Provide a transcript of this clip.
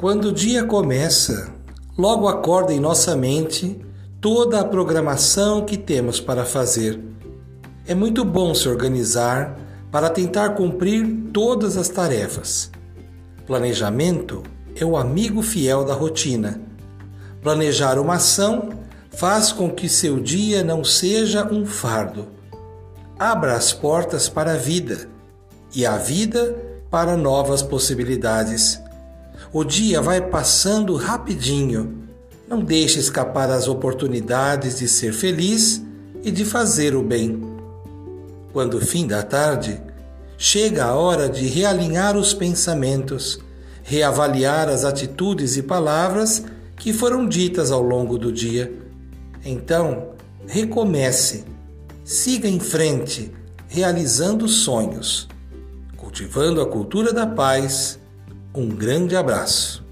Quando o dia começa, logo acorda em nossa mente toda a programação que temos para fazer. É muito bom se organizar para tentar cumprir todas as tarefas. Planejamento é o amigo fiel da rotina. Planejar uma ação faz com que seu dia não seja um fardo. Abra as portas para a vida e a vida para novas possibilidades. O dia vai passando rapidinho. Não deixe escapar as oportunidades de ser feliz e de fazer o bem. Quando o fim da tarde, chega a hora de realinhar os pensamentos, reavaliar as atitudes e palavras que foram ditas ao longo do dia. Então, recomece, siga em frente, realizando sonhos, cultivando a cultura da paz um grande abraço.